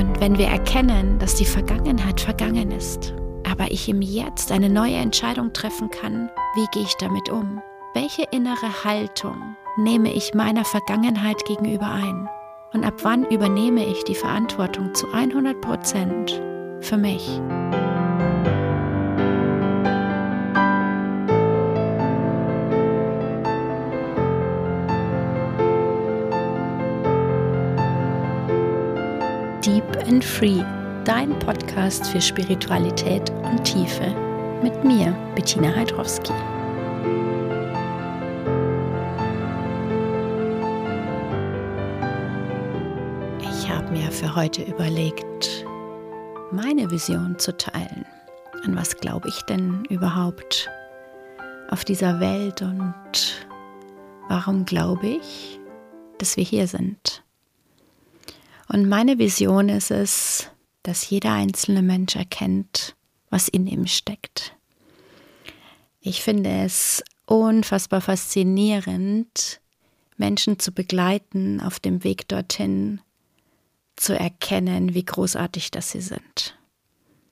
Und wenn wir erkennen, dass die Vergangenheit vergangen ist, aber ich im Jetzt eine neue Entscheidung treffen kann, wie gehe ich damit um? Welche innere Haltung nehme ich meiner Vergangenheit gegenüber ein? Und ab wann übernehme ich die Verantwortung zu 100 Prozent für mich? Deep and Free, dein Podcast für Spiritualität und Tiefe. Mit mir, Bettina Heidrowski. Ich habe mir für heute überlegt, meine Vision zu teilen. An was glaube ich denn überhaupt auf dieser Welt und warum glaube ich, dass wir hier sind? Und meine Vision ist es, dass jeder einzelne Mensch erkennt, was in ihm steckt. Ich finde es unfassbar faszinierend, Menschen zu begleiten auf dem Weg dorthin, zu erkennen, wie großartig das sie sind.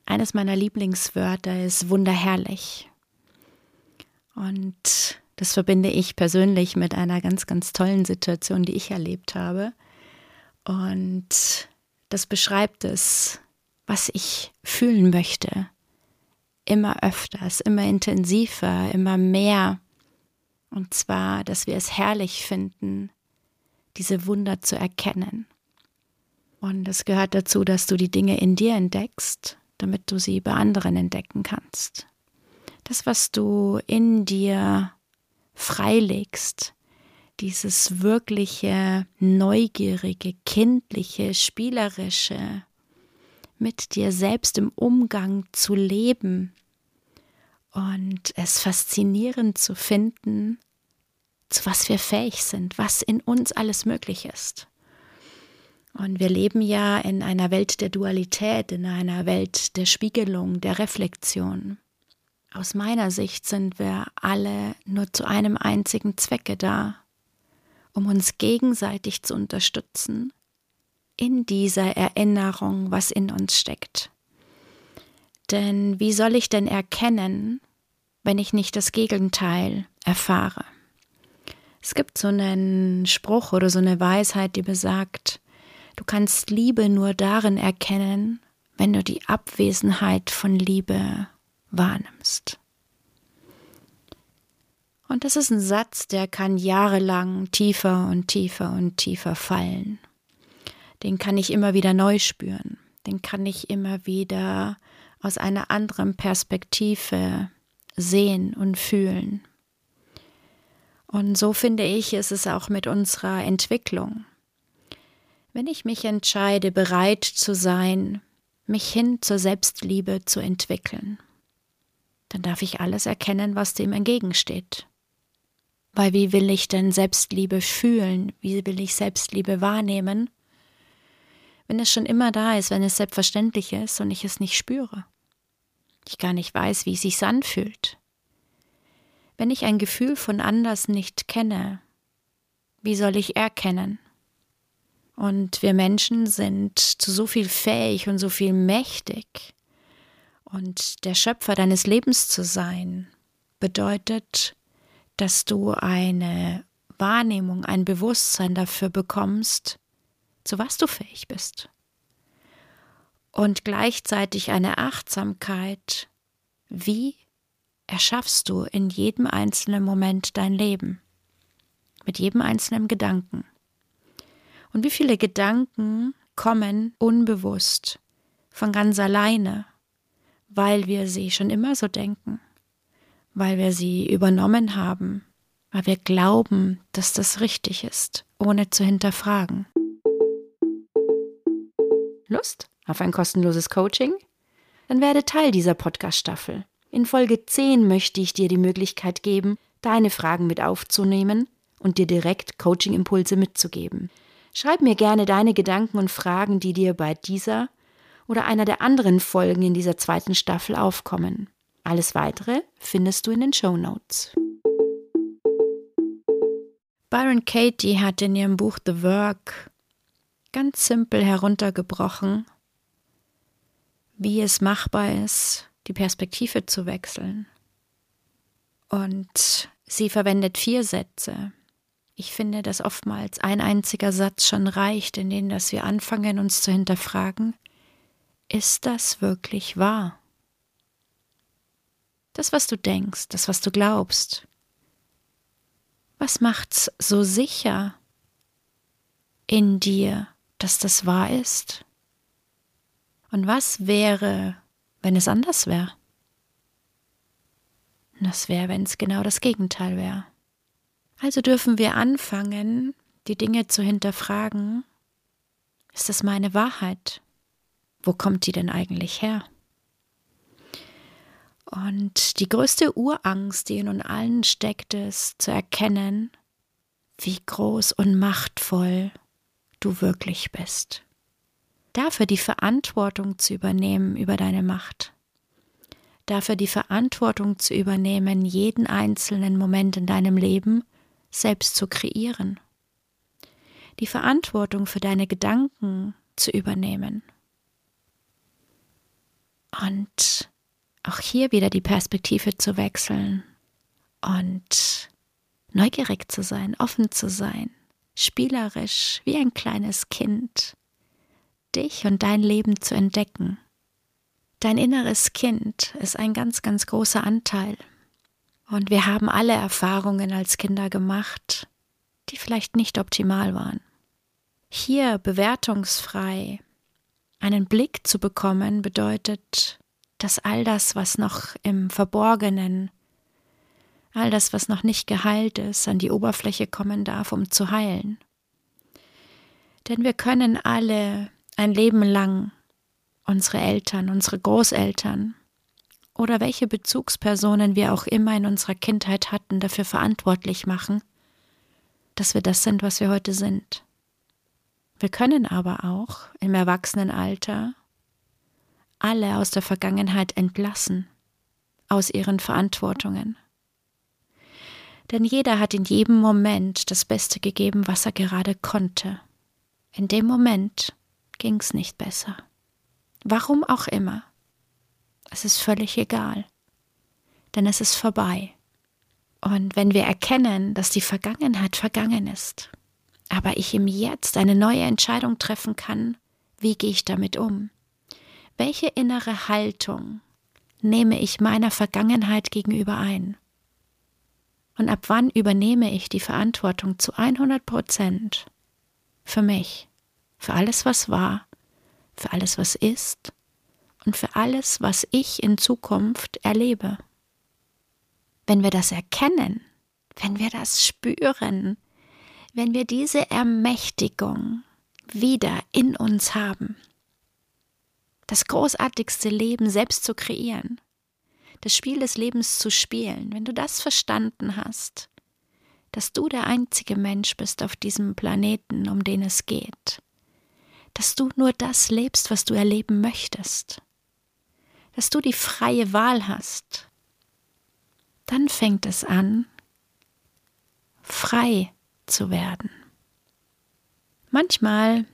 Eines meiner Lieblingswörter ist wunderherrlich. Und das verbinde ich persönlich mit einer ganz, ganz tollen Situation, die ich erlebt habe. Und das beschreibt es, was ich fühlen möchte. Immer öfters, immer intensiver, immer mehr. Und zwar, dass wir es herrlich finden, diese Wunder zu erkennen. Und es gehört dazu, dass du die Dinge in dir entdeckst, damit du sie bei anderen entdecken kannst. Das, was du in dir freilegst, dieses wirkliche, neugierige, kindliche, spielerische, mit dir selbst im Umgang zu leben und es faszinierend zu finden, zu was wir fähig sind, was in uns alles möglich ist. Und wir leben ja in einer Welt der Dualität, in einer Welt der Spiegelung, der Reflexion. Aus meiner Sicht sind wir alle nur zu einem einzigen Zwecke da, um uns gegenseitig zu unterstützen in dieser Erinnerung, was in uns steckt. Denn wie soll ich denn erkennen, wenn ich nicht das Gegenteil erfahre? Es gibt so einen Spruch oder so eine Weisheit, die besagt, du kannst Liebe nur darin erkennen, wenn du die Abwesenheit von Liebe wahrnimmst. Und das ist ein Satz, der kann jahrelang tiefer und tiefer und tiefer fallen. Den kann ich immer wieder neu spüren. Den kann ich immer wieder aus einer anderen Perspektive sehen und fühlen. Und so finde ich, ist es auch mit unserer Entwicklung. Wenn ich mich entscheide, bereit zu sein, mich hin zur Selbstliebe zu entwickeln, dann darf ich alles erkennen, was dem entgegensteht. Weil wie will ich denn Selbstliebe fühlen? Wie will ich Selbstliebe wahrnehmen? Wenn es schon immer da ist, wenn es selbstverständlich ist und ich es nicht spüre. Ich gar nicht weiß, wie es sich anfühlt. Wenn ich ein Gefühl von anders nicht kenne, wie soll ich erkennen? Und wir Menschen sind zu so viel fähig und so viel mächtig. Und der Schöpfer deines Lebens zu sein, bedeutet, dass du eine Wahrnehmung, ein Bewusstsein dafür bekommst, zu was du fähig bist. Und gleichzeitig eine Achtsamkeit, wie erschaffst du in jedem einzelnen Moment dein Leben, mit jedem einzelnen Gedanken. Und wie viele Gedanken kommen unbewusst, von ganz alleine, weil wir sie schon immer so denken weil wir sie übernommen haben, weil wir glauben, dass das richtig ist, ohne zu hinterfragen. Lust auf ein kostenloses Coaching? Dann werde Teil dieser Podcast-Staffel. In Folge 10 möchte ich dir die Möglichkeit geben, deine Fragen mit aufzunehmen und dir direkt Coaching-Impulse mitzugeben. Schreib mir gerne deine Gedanken und Fragen, die dir bei dieser oder einer der anderen Folgen in dieser zweiten Staffel aufkommen. Alles weitere findest du in den Show Notes. Byron Katie hat in ihrem Buch The Work ganz simpel heruntergebrochen wie es machbar ist, die Perspektive zu wechseln. Und sie verwendet vier Sätze. Ich finde, dass oftmals ein einziger Satz schon reicht, in dem dass wir anfangen, uns zu hinterfragen, ist das wirklich wahr? Das, was du denkst, das, was du glaubst, was macht's so sicher in dir, dass das wahr ist? Und was wäre, wenn es anders wäre? Das wäre, wenn es genau das Gegenteil wäre. Also dürfen wir anfangen, die Dinge zu hinterfragen. Ist das meine Wahrheit? Wo kommt die denn eigentlich her? Und die größte Urangst, die in uns allen steckt, ist zu erkennen, wie groß und machtvoll du wirklich bist. Dafür die Verantwortung zu übernehmen über deine Macht. Dafür die Verantwortung zu übernehmen, jeden einzelnen Moment in deinem Leben selbst zu kreieren. Die Verantwortung für deine Gedanken zu übernehmen. Und auch hier wieder die Perspektive zu wechseln und neugierig zu sein, offen zu sein, spielerisch wie ein kleines Kind, dich und dein Leben zu entdecken. Dein inneres Kind ist ein ganz, ganz großer Anteil und wir haben alle Erfahrungen als Kinder gemacht, die vielleicht nicht optimal waren. Hier bewertungsfrei einen Blick zu bekommen, bedeutet, dass all das, was noch im Verborgenen, all das, was noch nicht geheilt ist, an die Oberfläche kommen darf, um zu heilen. Denn wir können alle ein Leben lang unsere Eltern, unsere Großeltern, oder welche Bezugspersonen wir auch immer in unserer Kindheit hatten, dafür verantwortlich machen, dass wir das sind, was wir heute sind. Wir können aber auch im Erwachsenenalter alle aus der Vergangenheit entlassen, aus ihren Verantwortungen. Denn jeder hat in jedem Moment das Beste gegeben, was er gerade konnte. In dem Moment ging's nicht besser. Warum auch immer. Es ist völlig egal, denn es ist vorbei. Und wenn wir erkennen, dass die Vergangenheit vergangen ist, aber ich im Jetzt eine neue Entscheidung treffen kann, wie gehe ich damit um? Welche innere Haltung nehme ich meiner Vergangenheit gegenüber ein? Und ab wann übernehme ich die Verantwortung zu 100 Prozent für mich, für alles, was war, für alles, was ist und für alles, was ich in Zukunft erlebe. Wenn wir das erkennen, wenn wir das spüren, wenn wir diese Ermächtigung wieder in uns haben, das großartigste Leben selbst zu kreieren, das Spiel des Lebens zu spielen, wenn du das verstanden hast, dass du der einzige Mensch bist auf diesem Planeten, um den es geht, dass du nur das lebst, was du erleben möchtest, dass du die freie Wahl hast, dann fängt es an, frei zu werden. Manchmal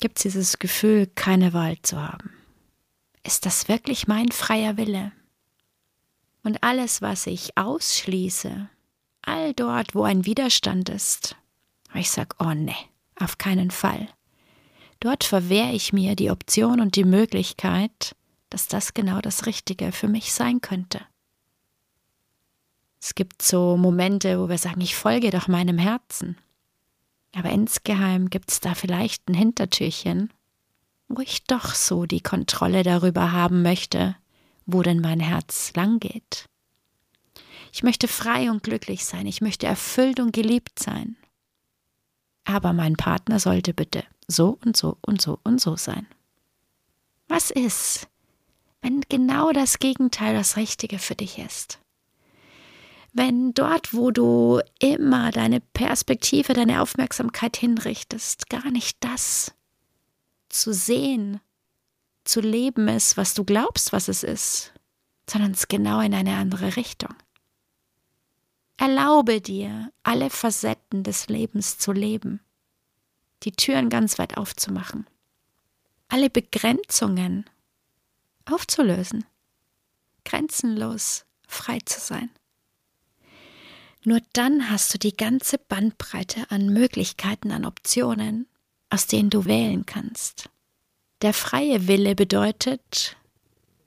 gibt es dieses Gefühl, keine Wahl zu haben. Ist das wirklich mein freier Wille? Und alles, was ich ausschließe, all dort, wo ein Widerstand ist, ich sage, oh ne, auf keinen Fall. Dort verwehre ich mir die Option und die Möglichkeit, dass das genau das Richtige für mich sein könnte. Es gibt so Momente, wo wir sagen, ich folge doch meinem Herzen. Aber insgeheim gibt es da vielleicht ein Hintertürchen, wo ich doch so die Kontrolle darüber haben möchte, wo denn mein Herz lang geht. Ich möchte frei und glücklich sein, ich möchte erfüllt und geliebt sein. Aber mein Partner sollte bitte so und so und so und so sein. Was ist, wenn genau das Gegenteil das Richtige für dich ist. Wenn dort, wo du immer deine Perspektive, deine Aufmerksamkeit hinrichtest, gar nicht das zu sehen, zu leben ist, was du glaubst, was es ist, sondern es genau in eine andere Richtung. Erlaube dir, alle Facetten des Lebens zu leben, die Türen ganz weit aufzumachen, alle Begrenzungen aufzulösen, grenzenlos frei zu sein. Nur dann hast du die ganze Bandbreite an Möglichkeiten, an Optionen, aus denen du wählen kannst. Der freie Wille bedeutet,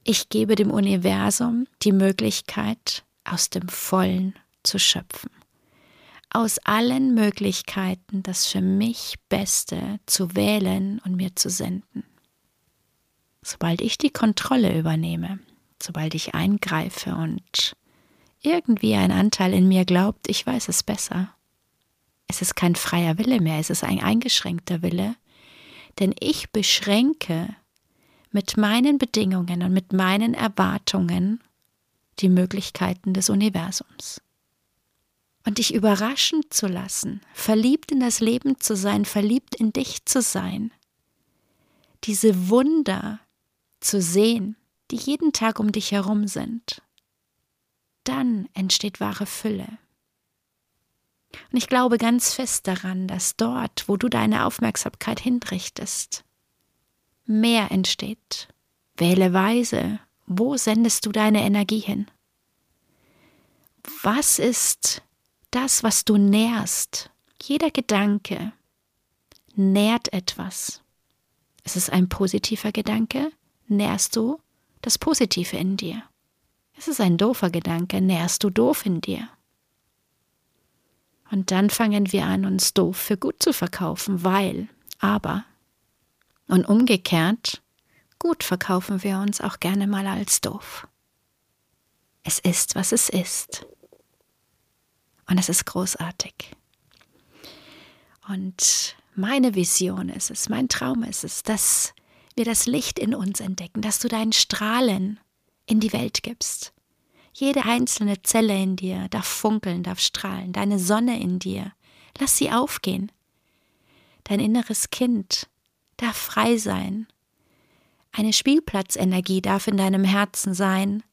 ich gebe dem Universum die Möglichkeit, aus dem Vollen zu schöpfen. Aus allen Möglichkeiten das für mich Beste zu wählen und mir zu senden. Sobald ich die Kontrolle übernehme, sobald ich eingreife und irgendwie ein Anteil in mir glaubt, ich weiß es besser, es ist kein freier Wille mehr, es ist ein eingeschränkter Wille, denn ich beschränke mit meinen Bedingungen und mit meinen Erwartungen die Möglichkeiten des Universums. Und dich überraschen zu lassen, verliebt in das Leben zu sein, verliebt in dich zu sein, diese Wunder zu sehen, die jeden Tag um dich herum sind, dann entsteht wahre Fülle. Und ich glaube ganz fest daran, dass dort, wo du deine Aufmerksamkeit hinrichtest, mehr entsteht. Wähle weise, wo sendest du deine Energie hin? Was ist das, was du nährst? Jeder Gedanke nährt etwas. Ist es ein positiver Gedanke? Nährst du das Positive in dir? Ist es ein doofer Gedanke? Nährst du doof in dir? Und dann fangen wir an, uns doof für gut zu verkaufen, weil, aber. Und umgekehrt, gut verkaufen wir uns auch gerne mal als doof. Es ist, was es ist. Und es ist großartig. Und meine Vision ist es, mein Traum ist es, dass wir das Licht in uns entdecken, dass du deinen Strahlen in die Welt gibst, jede einzelne Zelle in dir darf funkeln, darf strahlen, deine Sonne in dir. Lass sie aufgehen. Dein inneres Kind darf frei sein. Eine Spielplatzenergie darf in deinem Herzen sein,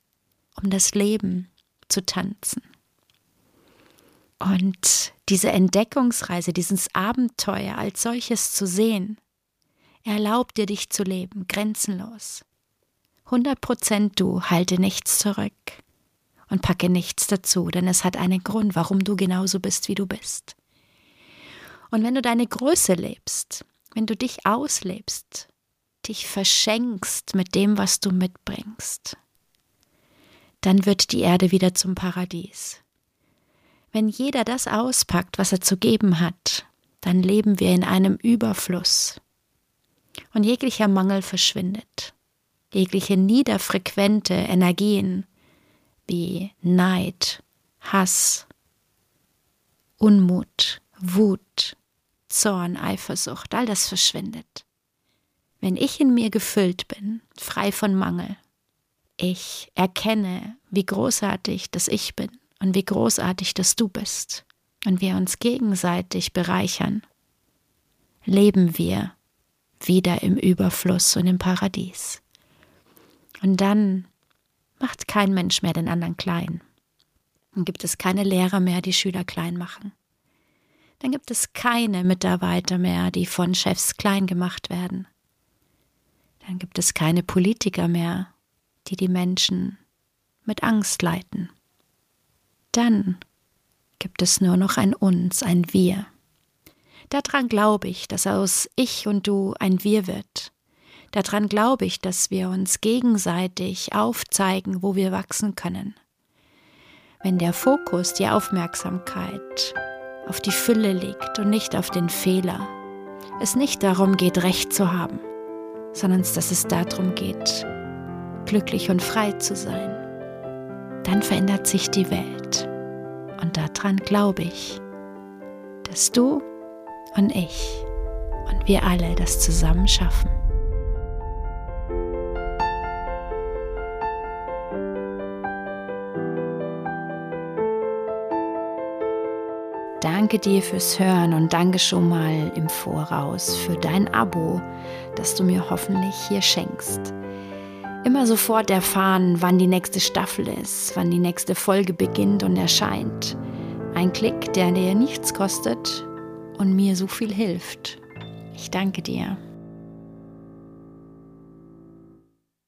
um das Leben zu tanzen. Und diese Entdeckungsreise, dieses Abenteuer als solches zu sehen, erlaubt dir dich zu leben, grenzenlos. 100 Prozent du, halte nichts zurück und packe nichts dazu, denn es hat einen Grund, warum du genauso bist, wie du bist. Und wenn du deine Größe lebst, wenn du dich auslebst, dich verschenkst mit dem, was du mitbringst, dann wird die Erde wieder zum Paradies. Wenn jeder das auspackt, was er zu geben hat, dann leben wir in einem Überfluss. Und jeglicher Mangel verschwindet. Jegliche niederfrequente Energien wie Neid, Hass, Unmut, Wut, Zorn, Eifersucht, all das verschwindet. Wenn ich in mir gefüllt bin, frei von Mangel, ich erkenne, wie großartig das ich bin und wie großartig das du bist, und wir uns gegenseitig bereichern, leben wir wieder im Überfluss und im Paradies. Und dann macht kein Mensch mehr den anderen klein. Dann gibt es keine Lehrer mehr, die Schüler klein machen. Dann gibt es keine Mitarbeiter mehr, die von Chefs klein gemacht werden. Dann gibt es keine Politiker mehr, die die Menschen mit Angst leiten. Dann gibt es nur noch ein Uns, ein Wir. Daran glaube ich, dass aus Ich und Du ein Wir wird, Daran glaube ich, dass wir uns gegenseitig aufzeigen, wo wir wachsen können. Wenn der Fokus, die Aufmerksamkeit auf die Fülle liegt und nicht auf den Fehler, es nicht darum geht, Recht zu haben, sondern dass es darum geht, glücklich und frei zu sein, dann verändert sich die Welt. Und daran glaube ich, dass du und ich und wir alle das zusammen schaffen. Danke dir fürs Hören und danke schon mal im Voraus für dein Abo, das du mir hoffentlich hier schenkst. Immer sofort erfahren, wann die nächste Staffel ist, wann die nächste Folge beginnt und erscheint. Ein Klick, der dir nichts kostet und mir so viel hilft. Ich danke dir.